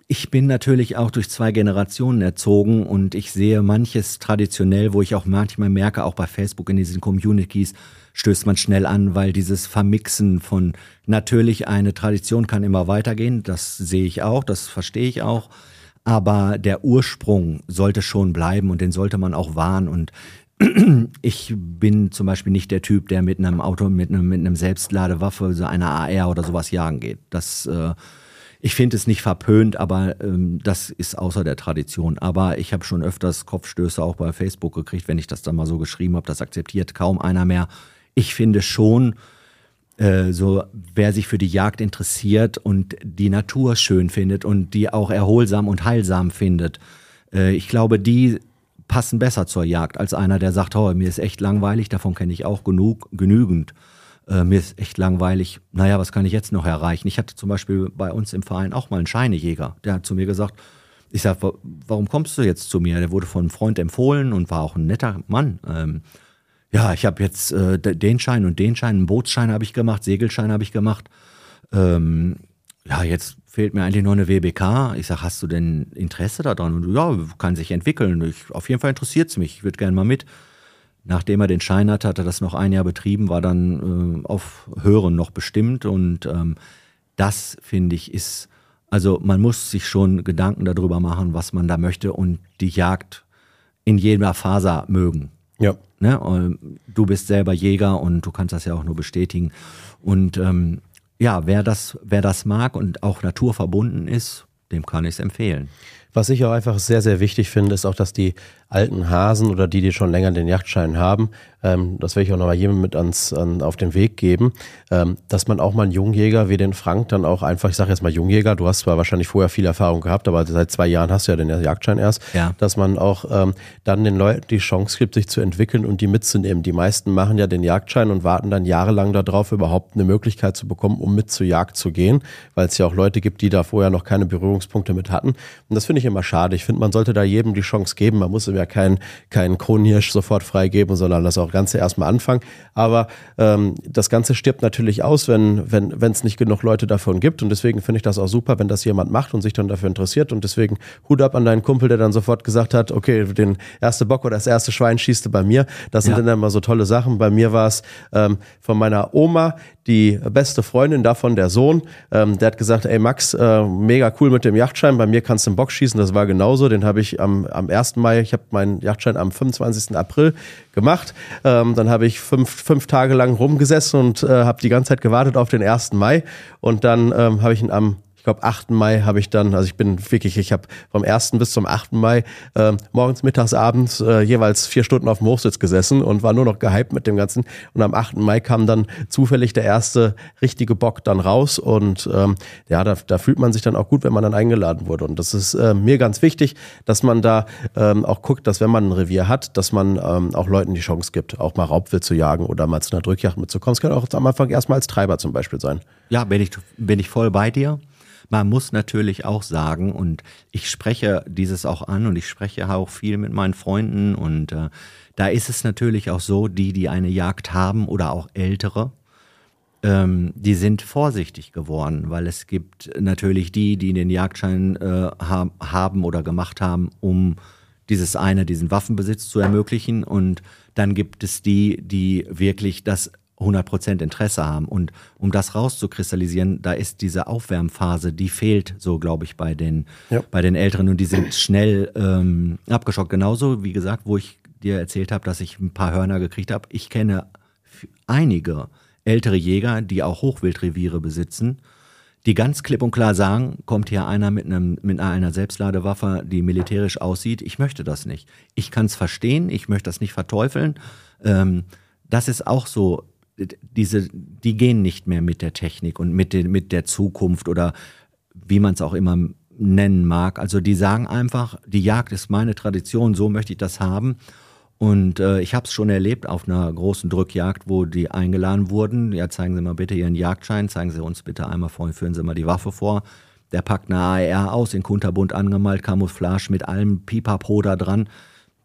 ich bin natürlich auch durch zwei Generationen erzogen und ich sehe manches traditionell, wo ich auch manchmal merke, auch bei Facebook in diesen Communities, stößt man schnell an, weil dieses Vermixen von natürlich eine Tradition kann immer weitergehen, das sehe ich auch, das verstehe ich auch, aber der Ursprung sollte schon bleiben und den sollte man auch wahren. Und ich bin zum Beispiel nicht der Typ, der mit einem Auto, mit einem, mit einem Selbstladewaffe, so einer AR oder sowas jagen geht. Das äh, ich finde es nicht verpönt, aber ähm, das ist außer der Tradition. Aber ich habe schon öfters Kopfstöße auch bei Facebook gekriegt, wenn ich das dann mal so geschrieben habe. Das akzeptiert kaum einer mehr. Ich finde schon, äh, so wer sich für die Jagd interessiert und die Natur schön findet und die auch erholsam und heilsam findet, äh, ich glaube, die passen besser zur Jagd als einer, der sagt, oh, mir ist echt langweilig, davon kenne ich auch genug, genügend äh, mir ist echt langweilig, naja, was kann ich jetzt noch erreichen? Ich hatte zum Beispiel bei uns im Verein auch mal einen Scheinejäger, der hat zu mir gesagt, ich sag, warum kommst du jetzt zu mir? Der wurde von einem Freund empfohlen und war auch ein netter Mann. Ähm, ja, ich habe jetzt äh, den Schein und den Schein, einen Bootsschein habe ich gemacht, Segelschein habe ich gemacht. Ähm, ja, jetzt fehlt mir eigentlich noch eine WBK. Ich sag, hast du denn Interesse daran? Und ja, kann sich entwickeln. Ich, auf jeden Fall interessiert es mich. Ich würde gerne mal mit. Nachdem er den Schein hatte, hat er das noch ein Jahr betrieben, war dann äh, auf Hören noch bestimmt. Und ähm, das, finde ich, ist, also man muss sich schon Gedanken darüber machen, was man da möchte und die Jagd in jeder Faser mögen. Ja. Ne? Du bist selber Jäger und du kannst das ja auch nur bestätigen. Und ähm, ja, wer das, wer das mag und auch naturverbunden ist, dem kann ich es empfehlen. Was ich auch einfach sehr, sehr wichtig finde, ist auch, dass die alten Hasen oder die, die schon länger den Yachtschein haben, ähm, das werde ich auch nochmal jemandem mit ans, an, auf den Weg geben, ähm, dass man auch mal einen Jungjäger wie den Frank dann auch einfach, ich sage jetzt mal Jungjäger, du hast zwar wahrscheinlich vorher viel Erfahrung gehabt, aber seit zwei Jahren hast du ja den Jagdschein erst, ja. dass man auch ähm, dann den Leuten die Chance gibt, sich zu entwickeln und die mitzunehmen. Die meisten machen ja den Jagdschein und warten dann jahrelang darauf, überhaupt eine Möglichkeit zu bekommen, um mit zur Jagd zu gehen, weil es ja auch Leute gibt, die da vorher noch keine Berührungspunkte mit hatten. Und das finde ich immer schade. Ich finde, man sollte da jedem die Chance geben. Man muss ihm ja keinen kein Kronhirsch sofort freigeben, sondern das auch Ganze erstmal anfangen. Aber ähm, das Ganze stirbt natürlich aus, wenn wenn wenn es nicht genug Leute davon gibt. Und deswegen finde ich das auch super, wenn das jemand macht und sich dann dafür interessiert. Und deswegen Hut ab an deinen Kumpel, der dann sofort gesagt hat, okay, den erste Bock oder das erste Schwein schießt du bei mir. Das sind ja. dann immer so tolle Sachen. Bei mir war es ähm, von meiner Oma, die beste Freundin davon, der Sohn, ähm, der hat gesagt, ey Max, äh, mega cool mit dem Yachtschein, bei mir kannst du einen Bock schießen, das war genauso, den habe ich am, am 1. Mai, ich habe meinen Yachtschein am 25. April gemacht, ähm, dann habe ich fünf, fünf Tage lang rumgesessen und äh, habe die ganze Zeit gewartet auf den 1. Mai und dann ähm, habe ich ihn am glaube, 8. Mai habe ich dann, also ich bin wirklich, ich habe vom 1. bis zum 8. Mai äh, morgens, mittags, abends äh, jeweils vier Stunden auf dem Hochsitz gesessen und war nur noch gehypt mit dem Ganzen. Und am 8. Mai kam dann zufällig der erste richtige Bock dann raus und ähm, ja, da, da fühlt man sich dann auch gut, wenn man dann eingeladen wurde. Und das ist äh, mir ganz wichtig, dass man da ähm, auch guckt, dass wenn man ein Revier hat, dass man ähm, auch Leuten die Chance gibt, auch mal Raubwild zu jagen oder mal zu einer Drückjagd mitzukommen. Es kann auch am Anfang erstmal als Treiber zum Beispiel sein. Ja, bin ich, bin ich voll bei dir. Man muss natürlich auch sagen, und ich spreche dieses auch an und ich spreche auch viel mit meinen Freunden und äh, da ist es natürlich auch so, die, die eine Jagd haben oder auch ältere, ähm, die sind vorsichtig geworden, weil es gibt natürlich die, die den Jagdschein äh, ha haben oder gemacht haben, um dieses eine, diesen Waffenbesitz zu ermöglichen. Und dann gibt es die, die wirklich das 100% Interesse haben. Und um das rauszukristallisieren, da ist diese Aufwärmphase, die fehlt so, glaube ich, bei den, ja. bei den Älteren und die sind schnell ähm, abgeschockt. Genauso, wie gesagt, wo ich dir erzählt habe, dass ich ein paar Hörner gekriegt habe. Ich kenne einige ältere Jäger, die auch Hochwildreviere besitzen, die ganz klipp und klar sagen, kommt hier einer mit, einem, mit einer Selbstladewaffe, die militärisch aussieht, ich möchte das nicht. Ich kann es verstehen, ich möchte das nicht verteufeln. Ähm, das ist auch so diese, die gehen nicht mehr mit der Technik und mit, den, mit der Zukunft oder wie man es auch immer nennen mag. Also die sagen einfach, die Jagd ist meine Tradition, so möchte ich das haben. Und äh, ich habe es schon erlebt auf einer großen Drückjagd, wo die eingeladen wurden. Ja, zeigen Sie mal bitte Ihren Jagdschein, zeigen Sie uns bitte einmal vor, führen Sie mal die Waffe vor. Der packt eine AR aus, in Kunterbunt angemalt, Camouflage mit allem Pipapo da dran.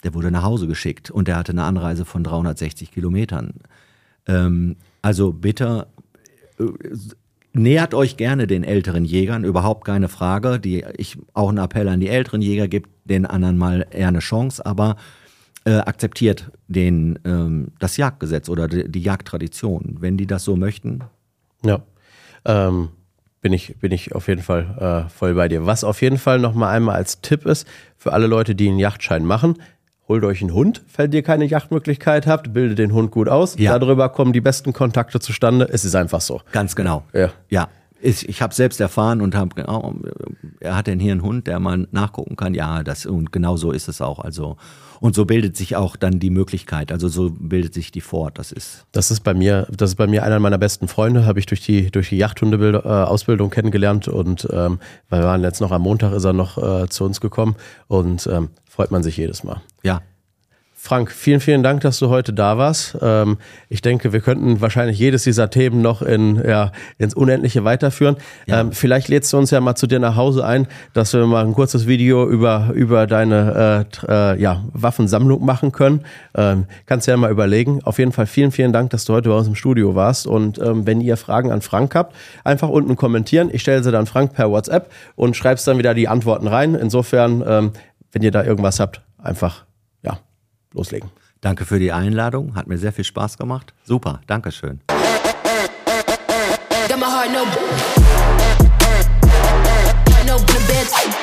Der wurde nach Hause geschickt und der hatte eine Anreise von 360 Kilometern. Ähm, also bitte äh, nähert euch gerne den älteren Jägern, überhaupt keine Frage. Die, ich auch einen Appell an die älteren Jäger, gibt den anderen mal eher eine Chance, aber äh, akzeptiert den, ähm, das Jagdgesetz oder die, die, Jagdtradition, wenn die das so möchten. Ja, ähm, bin ich, bin ich auf jeden Fall äh, voll bei dir. Was auf jeden Fall nochmal einmal als Tipp ist, für alle Leute, die einen Yachtschein machen, holt euch einen Hund, falls ihr keine Yachtmöglichkeit habt, bildet den Hund gut aus. Ja. Darüber kommen die besten Kontakte zustande. Es ist einfach so. Ganz genau. Ja. Ja. Ich, ich habe selbst erfahren und habe, oh, er hat denn hier einen Hund, der mal nachgucken kann. Ja, das und genau so ist es auch. Also und so bildet sich auch dann die Möglichkeit. Also so bildet sich die fort. Das ist. Das ist bei mir, das ist bei mir einer meiner besten Freunde. Habe ich durch die durch die Yachthunde-Ausbildung äh, kennengelernt und ähm, wir waren jetzt noch am Montag ist er noch äh, zu uns gekommen und ähm, freut man sich jedes Mal. Ja, Frank, vielen, vielen Dank, dass du heute da warst. Ähm, ich denke, wir könnten wahrscheinlich jedes dieser Themen noch in, ja, ins Unendliche weiterführen. Ja. Ähm, vielleicht lädst du uns ja mal zu dir nach Hause ein, dass wir mal ein kurzes Video über, über deine äh, äh, ja, Waffensammlung machen können. Ähm, kannst du ja mal überlegen. Auf jeden Fall vielen, vielen Dank, dass du heute bei uns im Studio warst. Und ähm, wenn ihr Fragen an Frank habt, einfach unten kommentieren. Ich stelle sie dann Frank per WhatsApp und schreibst dann wieder die Antworten rein. Insofern, ähm, wenn ihr da irgendwas habt, einfach ja, loslegen. Danke für die Einladung, hat mir sehr viel Spaß gemacht. Super, Dankeschön. Got my heart, no, no, no,